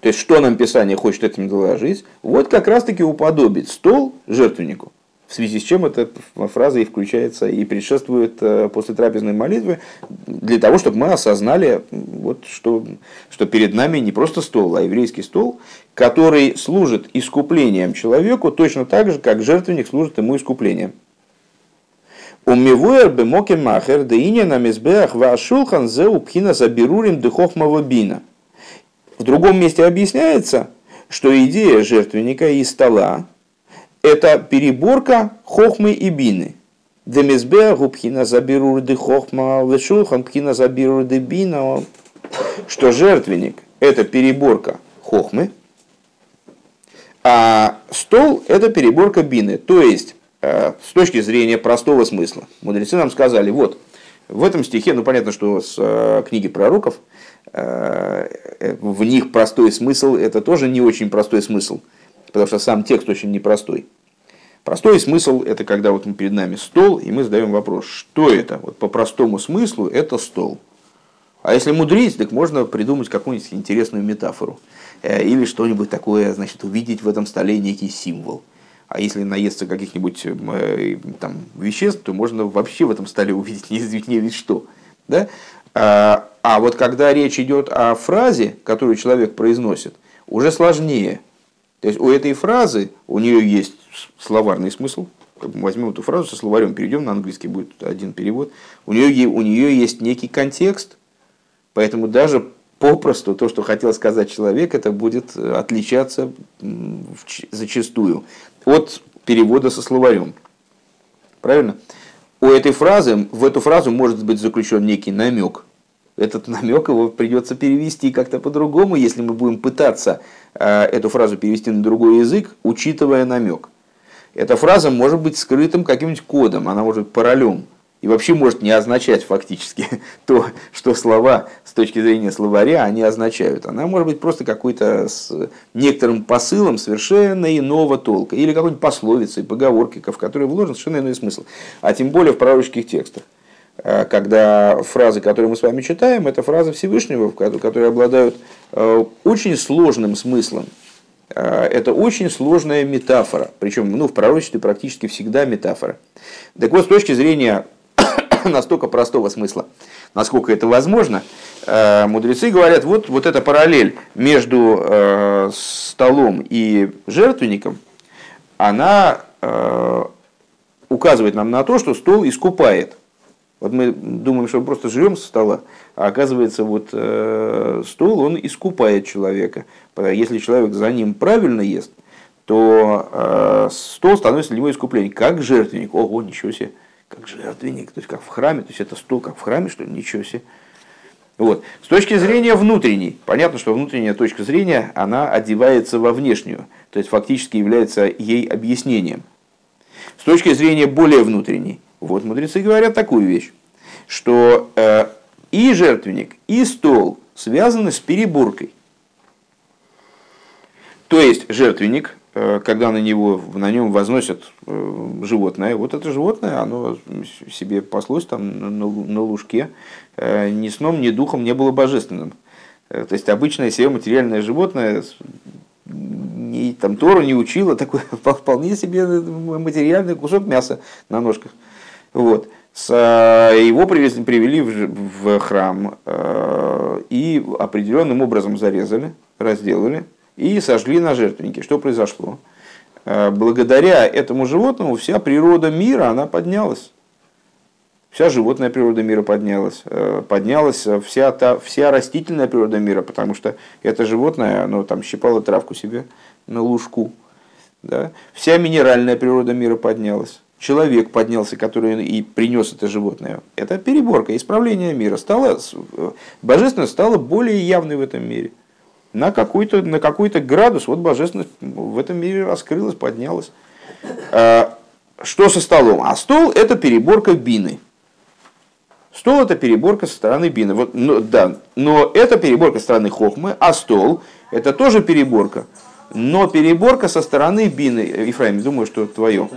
То есть, что нам Писание хочет этим доложить? Вот как раз-таки уподобить стол жертвеннику. В связи с чем эта фраза и включается и предшествует э, после трапезной молитвы, для того, чтобы мы осознали, вот, что, что перед нами не просто стол, а еврейский стол, который служит искуплением человеку точно так же, как жертвенник служит ему искуплением. Умивуэр бемоке махер, да иня на мизбеах вашулхан зе упхина заберурим дыхохмава бина. В другом месте объясняется, что идея жертвенника и стола – это переборка хохмы и бины. Демизбеа губхина заберур де хохма вешулхан пхина заберур де бина. Что жертвенник – это переборка хохмы, а стол – это переборка бины. То есть, э, с точки зрения простого смысла, мудрецы нам сказали, вот, в этом стихе, ну понятно, что с э, книги пророков, э, в них простой смысл, это тоже не очень простой смысл, потому что сам текст очень непростой. Простой смысл – это когда вот перед нами стол, и мы задаем вопрос, что это? Вот по простому смыслу это стол. А если мудрить, так можно придумать какую-нибудь интересную метафору. Э, или что-нибудь такое, значит, увидеть в этом столе некий символ. А если наесться каких-нибудь э, там, веществ, то можно вообще в этом столе увидеть (laughs) неизвестно ведь что. Да? А, а вот когда речь идет о фразе, которую человек произносит, уже сложнее. То есть у этой фразы, у нее есть словарный смысл, возьмем эту фразу со словарем, перейдем на английский, будет один перевод, у нее, у нее есть некий контекст, поэтому даже попросту то, что хотел сказать человек, это будет отличаться зачастую от перевода со словарем. Правильно? У этой фразы, в эту фразу может быть заключен некий намек. Этот намек его придется перевести как-то по-другому, если мы будем пытаться э, эту фразу перевести на другой язык, учитывая намек. Эта фраза может быть скрытым каким-нибудь кодом, она может быть паролем и вообще может не означать фактически (laughs) то, что слова с точки зрения словаря они означают. Она может быть просто какой-то с некоторым посылом совершенно иного толка. Или какой-нибудь пословицей, поговоркой, в которой вложен совершенно иной смысл. А тем более в пророческих текстах. А, когда фразы, которые мы с вами читаем, это фразы Всевышнего, которые обладают э, очень сложным смыслом. А, это очень сложная метафора. Причем ну, в пророчестве практически всегда метафора. Так вот, с точки зрения (laughs) настолько простого смысла, насколько это возможно, э, мудрецы говорят, вот, вот эта параллель между э, столом и жертвенником, она э, указывает нам на то, что стол искупает. Вот мы думаем, что мы просто живем со стола, а оказывается, вот стол, он искупает человека. Если человек за ним правильно ест, то стол становится для него искуплением. Как жертвенник. Ого, ничего себе как жертвенник, то есть как в храме, то есть это стол как в храме, что ли, ничего себе. Вот. С точки зрения внутренней, понятно, что внутренняя точка зрения, она одевается во внешнюю, то есть фактически является ей объяснением. С точки зрения более внутренней, вот мудрецы говорят такую вещь, что э, и жертвенник, и стол связаны с переборкой. То есть жертвенник когда на него, на нем возносят э, животное, вот это животное, оно себе паслось там на, на лужке, э, ни сном, ни духом не было божественным. То есть обычное себе материальное животное ни, там Тору не учило, такой (laughs) вполне себе материальный кусок мяса на ножках. Вот. С, его привезли, привели в, в храм и определенным образом зарезали, разделали, и сожгли на жертвеннике. Что произошло? Э, благодаря этому животному вся природа мира, она поднялась. Вся животная природа мира поднялась. Э, поднялась вся, та, вся растительная природа мира, потому что это животное, оно там щипало травку себе на лужку. Да? Вся минеральная природа мира поднялась. Человек поднялся, который и принес это животное. Это переборка, исправление мира. Стало, э, божественность стала более явной в этом мире на какой-то на какой-то градус вот божественность в этом мире раскрылась, поднялась. А, что со столом? А стол это переборка бины. Стол это переборка со стороны бины. Вот, но, да, но это переборка со стороны хохмы, а стол это тоже переборка. Но переборка со стороны бины. Ефраим, думаю, что это твое.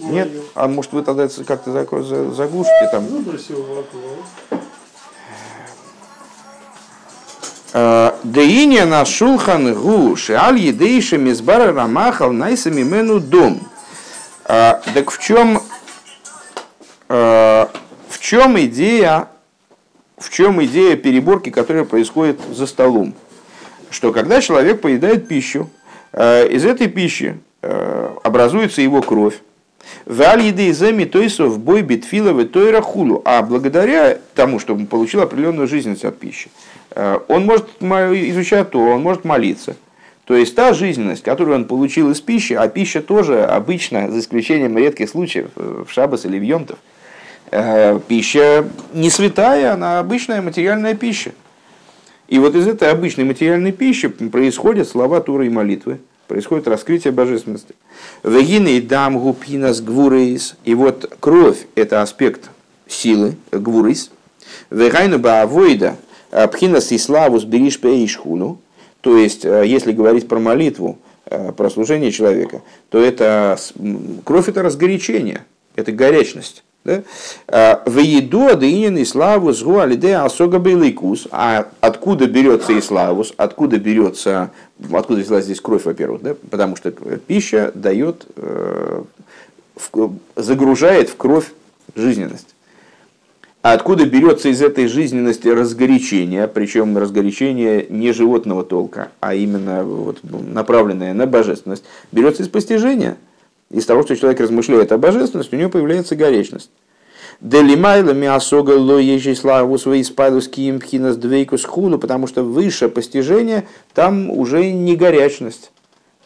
Нет? А может вы тогда как-то заглушите там? Деиня на шулхан гу шиаль едейша мизбара рамахал найсами мену дом. Так в чем, в чем идея, в чем идея переборки, которая происходит за столом? Что когда человек поедает пищу, а, из этой пищи образуется его кровь, Валь еды земи тойсов бой битфиловы тойра хулу. А благодаря тому, что он получил определенную жизненность от пищи, Э, он может изучать то, он может молиться. То есть та жизненность, которую он получил из пищи, а пища тоже обычно, за исключением редких случаев, э, в шабас или в йомтов, э, пища не святая, она обычная материальная пища. И вот из этой обычной материальной пищи происходят слова Туры и молитвы, происходит раскрытие божественности. Вегины дам гупинас гвурейс. И вот кровь – это аспект силы, гвурейс. Вегайну баавойда пхинас и славу сберишь пеишхуну. То есть, э, если говорить про молитву, э, про служение человека, то это кровь – это разгорячение, это горячность. А, в еду адыинин и славу сгу алиде асога беликус. А откуда берется и славус? Откуда берется, откуда взялась здесь кровь, во-первых, да? потому что пища дает, э, загружает в кровь жизненность. А откуда берется из этой жизненности разгорячение, причем разгорячение не животного толка, а именно вот, направленное на божественность, берется из постижения – из того, что человек размышляет о божественности, у него появляется горечность. Делимайла миасога ло ежей славу свои спайлус киим пхинас двейкус хуну, потому что выше постижения там уже не горячность.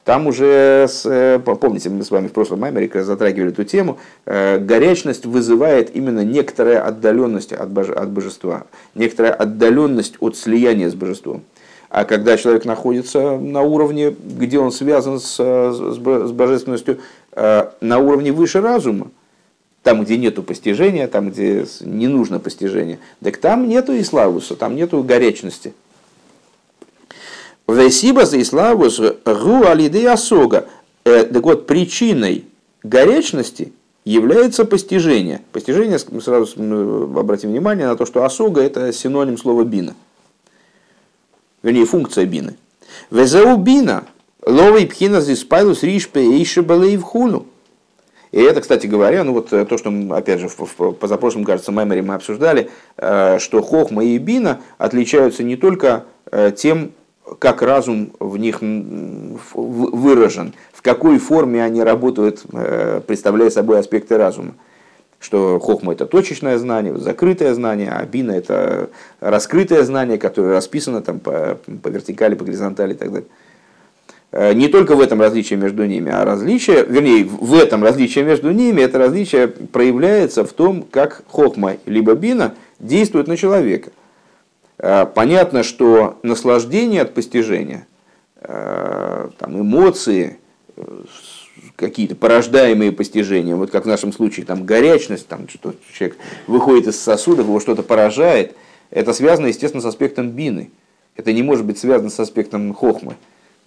Там уже, с, э, помните, мы с вами в прошлом маймере затрагивали эту тему, э, горячность вызывает именно некоторая отдаленность от, боже, от божества, некоторая отдаленность от слияния с божеством. А когда человек находится на уровне, где он связан с, с, божественностью, Э, на уровне выше разума, там, где нету постижения, там, где не нужно постижение, так там нету и славуса, там нету горячности. Весиба за иславус ру алиды асога. Э, так вот, причиной горячности является постижение. Постижение, мы сразу обратим внимание на то, что осога – это синоним слова бина. Вернее, функция бины. Везеу бина Ловый пхина здесь спайлус риш пейши в хуну. И это, кстати говоря, ну вот э, то, что, опять же, в, позапрошлом, кажется, меморе мы обсуждали, э, что хохма и бина отличаются не только тем, как разум в них выражен, в какой форме они работают, представляя собой аспекты разума. Что хохма это точечное знание, закрытое знание, а бина это раскрытое знание, которое расписано там по, по вертикали, по горизонтали и так далее. Э, не только в этом различие между ними, а различие, вернее, в этом различие между ними, это различие проявляется в том, как хохма либо бина действует на человека. Э, понятно, что наслаждение от постижения, э, там, эмоции, какие-то порождаемые постижения, вот как в нашем случае там горячность, там, что человек выходит из сосудов, его что-то поражает, это связано, естественно, с аспектом бины. Это не может быть связано с аспектом хохмы.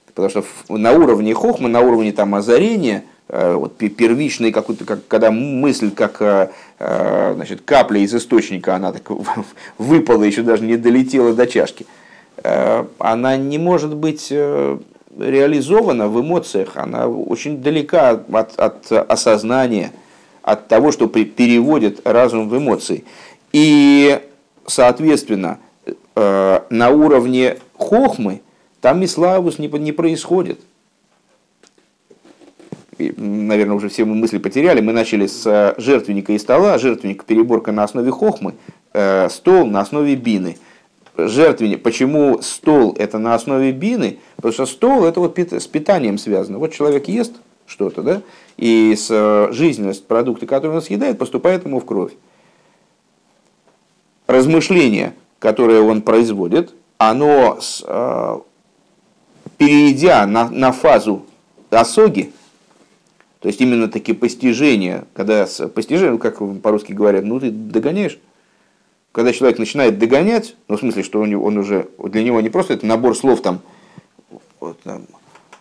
Потому что на уровне хохмы, на уровне там озарения, э, вот первичной какой-то, как, когда мысль как э, э, значит, капля из источника, она так (laughs) выпала, еще даже не долетела до чашки, она не может быть реализована в эмоциях, она очень далека от, от осознания, от того, что переводит разум в эмоции. И, соответственно, на уровне хохмы там Миславус не, не происходит. Наверное, уже все мы мысли потеряли. Мы начали с э, жертвенника и стола. Жертвенник переборка на основе хохмы, э, стол на основе бины. Жертвенник, почему стол это на основе бины? Потому что стол это вот с питанием связано. Вот человек ест что-то, да, и с э, жизненность продукта, который он съедает, поступает ему в кровь. Размышление, которое он производит, оно с, перейдя на, на фазу осоги, то есть именно такие постижения, когда постижение, как по-русски говорят, ну ты догоняешь, когда человек начинает догонять, ну в смысле, что он, он уже, для него не просто это набор слов там, вот, там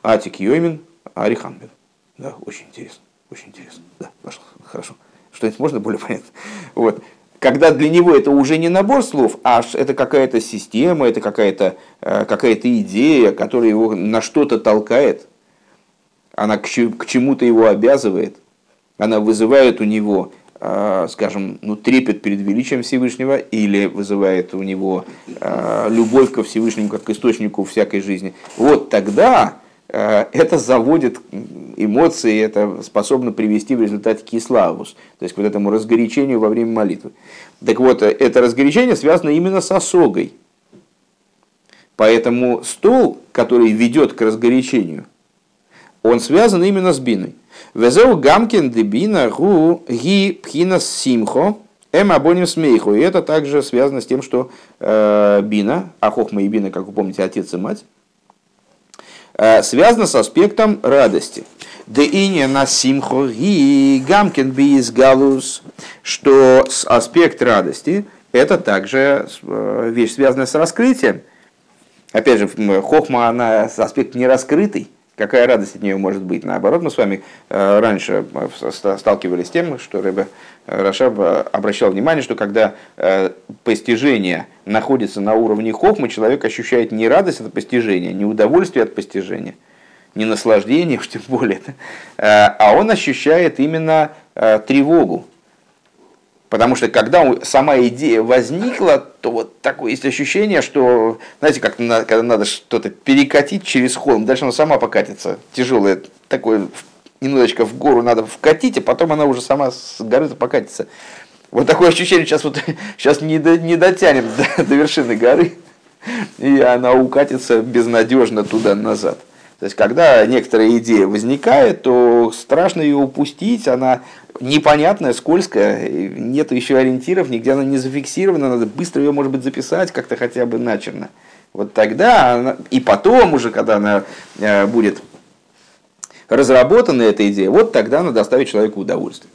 Атик Йоймин, Ариханбер. Да, очень интересно, очень интересно. Да, пошло, хорошо. Что-нибудь можно более понятно? Вот когда для него это уже не набор слов, а это какая-то система, это какая-то э, какая идея, которая его на что-то толкает, она к чему-то его обязывает, она вызывает у него, э, скажем, ну, трепет перед величием Всевышнего или вызывает у него э, любовь ко Всевышнему как к источнику всякой жизни. Вот тогда Э, это заводит эмоции, это способно привести в результате киславус, то есть к вот этому разгорячению во время молитвы. Так вот, это разгорячение связано именно с осогой. Поэтому стол, который ведет к разгорячению, он связан именно с биной. Везеу гамкин дебина гу ги пхина симхо Эм абоним смейху. И это также связано с тем, что э, бина, а хохма и бина, как вы помните, отец и мать, э, связано с аспектом радости. Да и на симхо и гамкен биис галус, что аспект радости это также э, вещь, связанная с раскрытием. Опять же, хохма, она аспект не раскрытый, какая радость от нее может быть. Наоборот, мы с вами э, раньше э, сталкивались с тем, что Рэбе Рашаб обращал внимание, что когда постижение находится на уровне хохмы, человек ощущает не радость от постижения, не удовольствие от постижения, не наслаждение, уж тем более, а он ощущает именно тревогу, Потому что когда сама идея возникла, то вот такое есть ощущение, что, знаете, как когда надо что-то перекатить через холм, дальше она сама покатится. Тяжелое такое, немножечко в гору надо вкатить, а потом она уже сама с горы покатится. Вот такое ощущение, сейчас, вот, (laughs) сейчас не, до, не дотянем до, до вершины горы, и она укатится безнадежно туда-назад. То есть, когда некоторая идея возникает, то страшно ее упустить, она непонятная, скользкая, нет еще ориентиров, нигде она не зафиксирована, надо быстро ее, может быть, записать как-то хотя бы начерно. Вот тогда, она, и потом уже, когда она э, будет разработана, эта идея, вот тогда она доставит человеку удовольствие.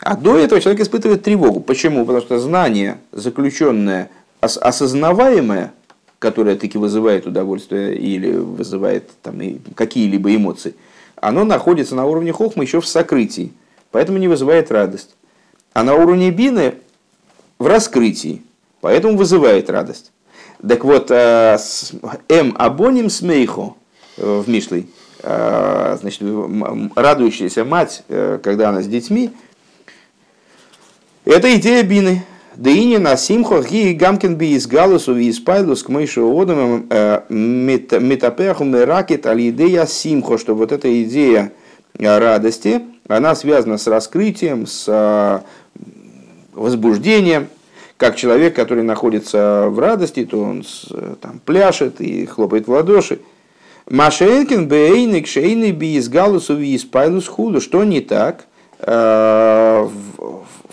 А до этого человек испытывает тревогу. Почему? Потому что знание, заключенное, осознаваемое, которое таки вызывает удовольствие или вызывает там, какие-либо эмоции, оно находится на уровне хохма еще в сокрытии, поэтому не вызывает радость. А на уровне бины в раскрытии, поэтому вызывает радость. Так вот, э, М абоним смейхо э, в Мишлей, э, значит, радующаяся мать, когда она с детьми, это идея бины. Да и не на симхо ги гамкин би из галусу и из пайлус к мышу одам метапеху меракет алидея симхо, что вот эта идея радости, она связана с раскрытием, с э, возбуждением, как человек, который находится в радости, то он там пляшет и хлопает в ладоши. Машенкин бейник шейный би из галусу и из пайлус худу. Что не так?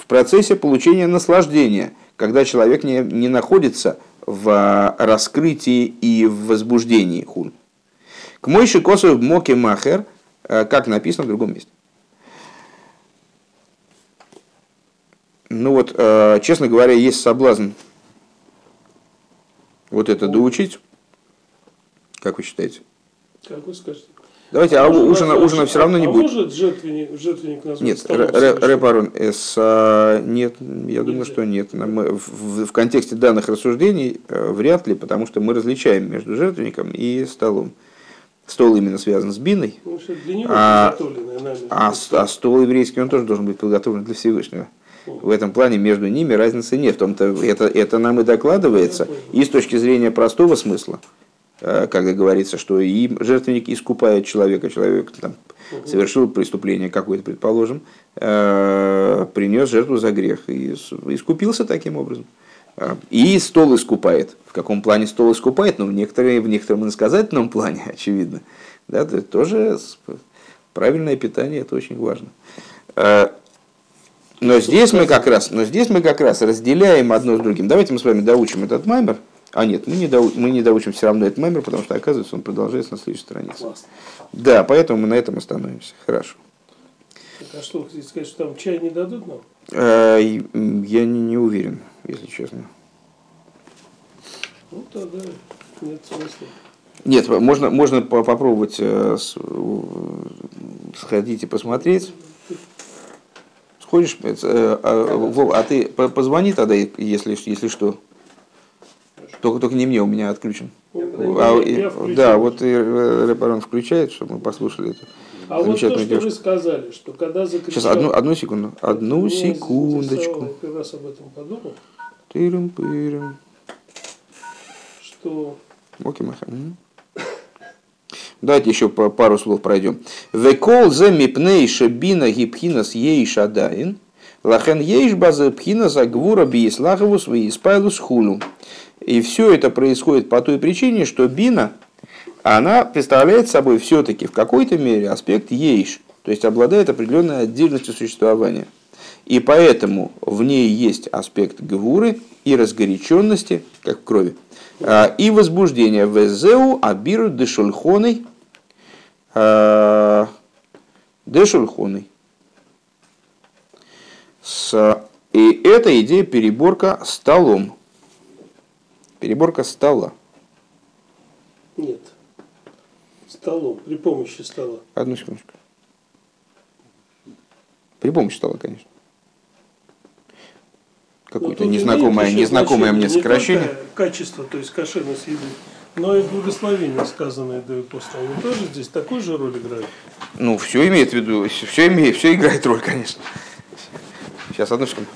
в процессе получения наслаждения, когда человек не, не находится в раскрытии и в возбуждении хун. К мойши косу моке махер, э, как написано в другом месте. Ну вот, э, честно говоря, есть соблазн вот это доучить. Как вы считаете? Как вы скажете? Давайте, а, а ужина, ужина все равно не а будет. может жертвенник, жертвенник назвать Нет, Репарон, а, нет, я Нельзя. думаю, что нет. Мы, в, в контексте данных рассуждений э, вряд ли, потому что мы различаем между жертвенником и столом. Стол именно связан с биной, ну, а, а, а стол еврейский, он тоже должен быть подготовлен для Всевышнего. В этом плане между ними разницы нет. В том-то это, это нам и докладывается и с точки зрения простого смысла. Э, когда говорится, что и жертвенник искупает человека, человек там, совершил преступление какое-то, предположим, э, принес жертву за грех и искупился таким образом. Э, и стол искупает. В каком плане стол искупает? Ну, в, некоторые, в некотором иносказательном плане, (laughs) очевидно. Да, это тоже правильное питание, это очень важно. Но здесь мы как раз, но здесь мы как раз разделяем одно с другим. Давайте мы с вами доучим этот маймер. А нет, мы не, дау, мы не доучим все равно этот мемер, потому что, оказывается, он продолжается на следующей странице. Классно. Да, поэтому мы на этом остановимся. Хорошо. Так, а что, хотите сказать, что там чай не дадут нам? А, я не, не уверен, если честно. Ну, тогда нет смысла. Нет, можно, можно попробовать э, сходить и посмотреть. Сходишь, э, а, Вов, а ты позвони тогда, если, если что. Только, только не мне, у меня отключен. а, я, и, да, вот и Репарон включает, чтобы мы послушали это. А вот то, что вы сказали, что когда закричал... Сейчас, одну, одну секунду. Одну секундочку. Я первый раз об этом подумал. Тырым пырым Что... Окей, маха. Давайте еще пару слов пройдем. Векол зе мипней шабина гипхинас ей шадаин. Лахен ейш база пхина за гвура биеслаховус виеспайлус хулу. И все это происходит по той причине, что бина, она представляет собой все-таки в какой-то мере аспект ейш, то есть обладает определенной отдельностью существования. И поэтому в ней есть аспект гвуры и разгоряченности, как в крови, а, и возбуждения везеу абиру дешульхоной а, дешульхоной. С, и это идея переборка столом. Переборка стола. Нет. Столом, при помощи стола. Одну секундочку. При помощи стола, конечно. Но Какое-то тут незнакомое, незнакомое мне сокращение. Качество, то есть кошерность еды, но и благословение, сказанное до. Они тоже здесь такую же роль играют. Ну, все имеет в виду, все, имеет, все играет роль, конечно. Сейчас, одну секунду.